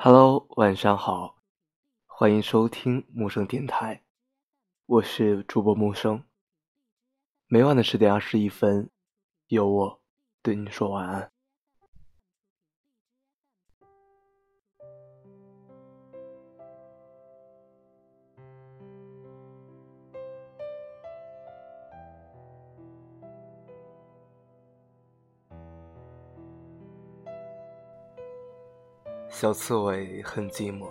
Hello，晚上好，欢迎收听木生电台，我是主播木生。每晚的十点二十一分，有我对你说晚安。小刺猬很寂寞，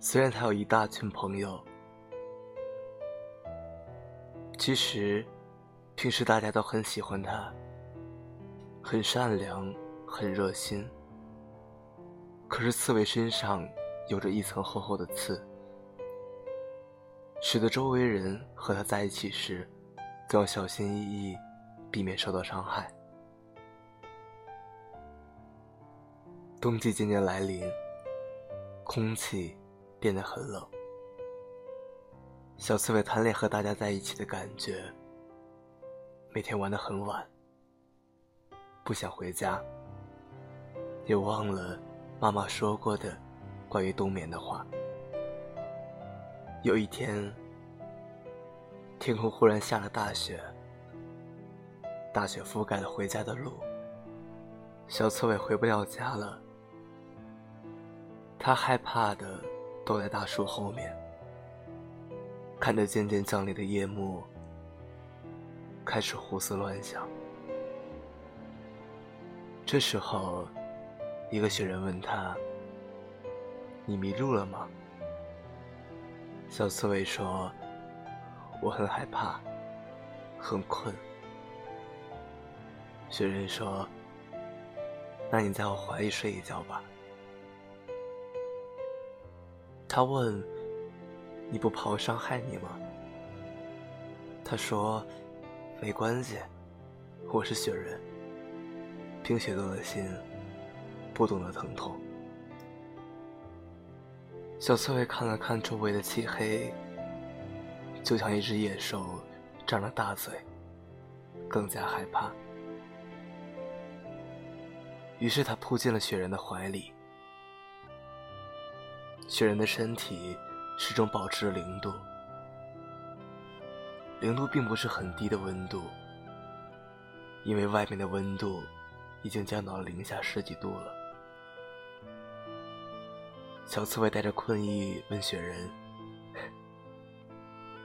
虽然他有一大群朋友，其实平时大家都很喜欢他，很善良，很热心。可是刺猬身上有着一层厚厚的刺，使得周围人和他在一起时都要小心翼翼，避免受到伤害。冬季渐渐来临，空气变得很冷。小刺猬贪恋和大家在一起的感觉，每天玩得很晚，不想回家，也忘了妈妈说过的关于冬眠的话。有一天，天空忽然下了大雪，大雪覆盖了回家的路，小刺猬回不了家了。他害怕的躲在大树后面，看着渐渐降临的夜幕，开始胡思乱想。这时候，一个雪人问他：“你迷路了吗？”小刺猬说：“我很害怕，很困。”雪人说：“那你在我怀里睡一觉吧。”他问：“你不怕我伤害你吗？”他说：“没关系，我是雪人，冰雪冻的心不懂得疼痛。”小刺猬看了看周围的漆黑，就像一只野兽张了大嘴，更加害怕。于是他扑进了雪人的怀里。雪人的身体始终保持着零度，零度并不是很低的温度，因为外面的温度已经降到了零下十几度了。小刺猬带着困意问雪人：“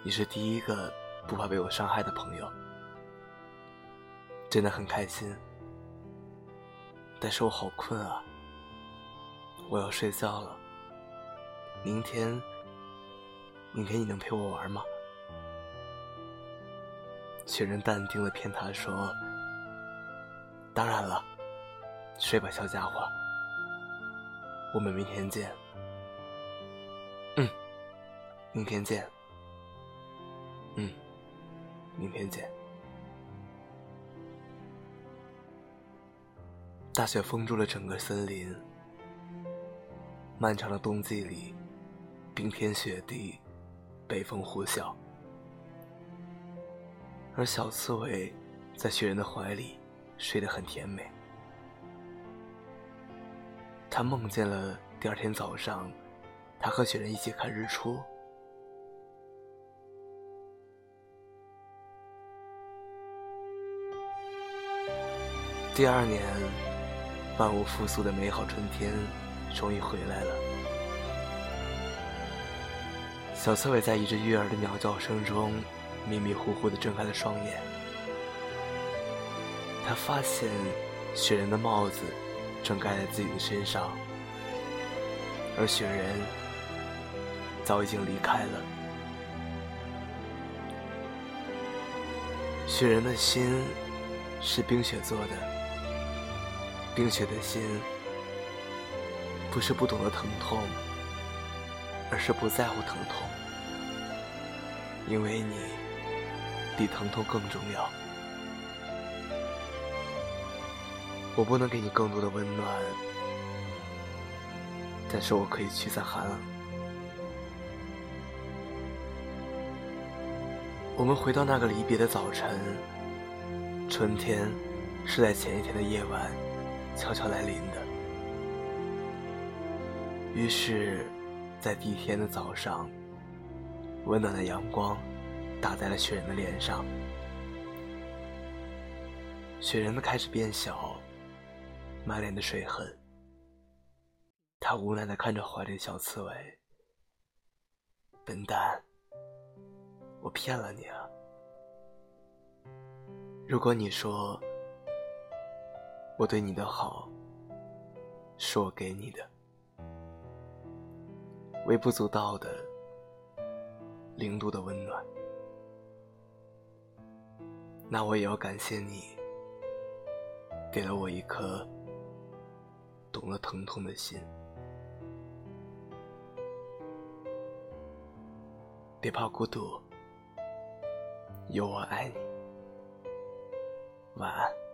你是第一个不怕被我伤害的朋友，真的很开心。但是我好困啊，我要睡觉了。”明天，明天你能陪我玩吗？雪人淡定的骗他说：“当然了，睡吧，小家伙。我们明天见。”嗯，明天见。嗯，明天见。大雪封住了整个森林，漫长的冬季里。冰天雪地，北风呼啸，而小刺猬在雪人的怀里睡得很甜美。他梦见了第二天早上，他和雪人一起看日出。第二年，万物复苏的美好春天终于回来了。小刺猬在一只悦耳的鸟叫声中，迷迷糊糊地睁开了双眼。他发现雪人的帽子正盖在自己的身上，而雪人早已经离开了。雪人的心是冰雪做的，冰雪的心不是不懂得疼痛。而是不在乎疼痛，因为你比疼痛更重要。我不能给你更多的温暖，但是我可以驱散寒冷。我们回到那个离别的早晨，春天是在前一天的夜晚悄悄来临的。于是，在第一天的早上，温暖的阳光打在了雪人的脸上，雪人的开始变小，满脸的水痕。他无奈的看着怀里的小刺猬，笨蛋，我骗了你啊！如果你说我对你的好是我给你的，微不足道的零度的温暖，那我也要感谢你，给了我一颗懂了疼痛的心。别怕孤独，有我爱你。晚安。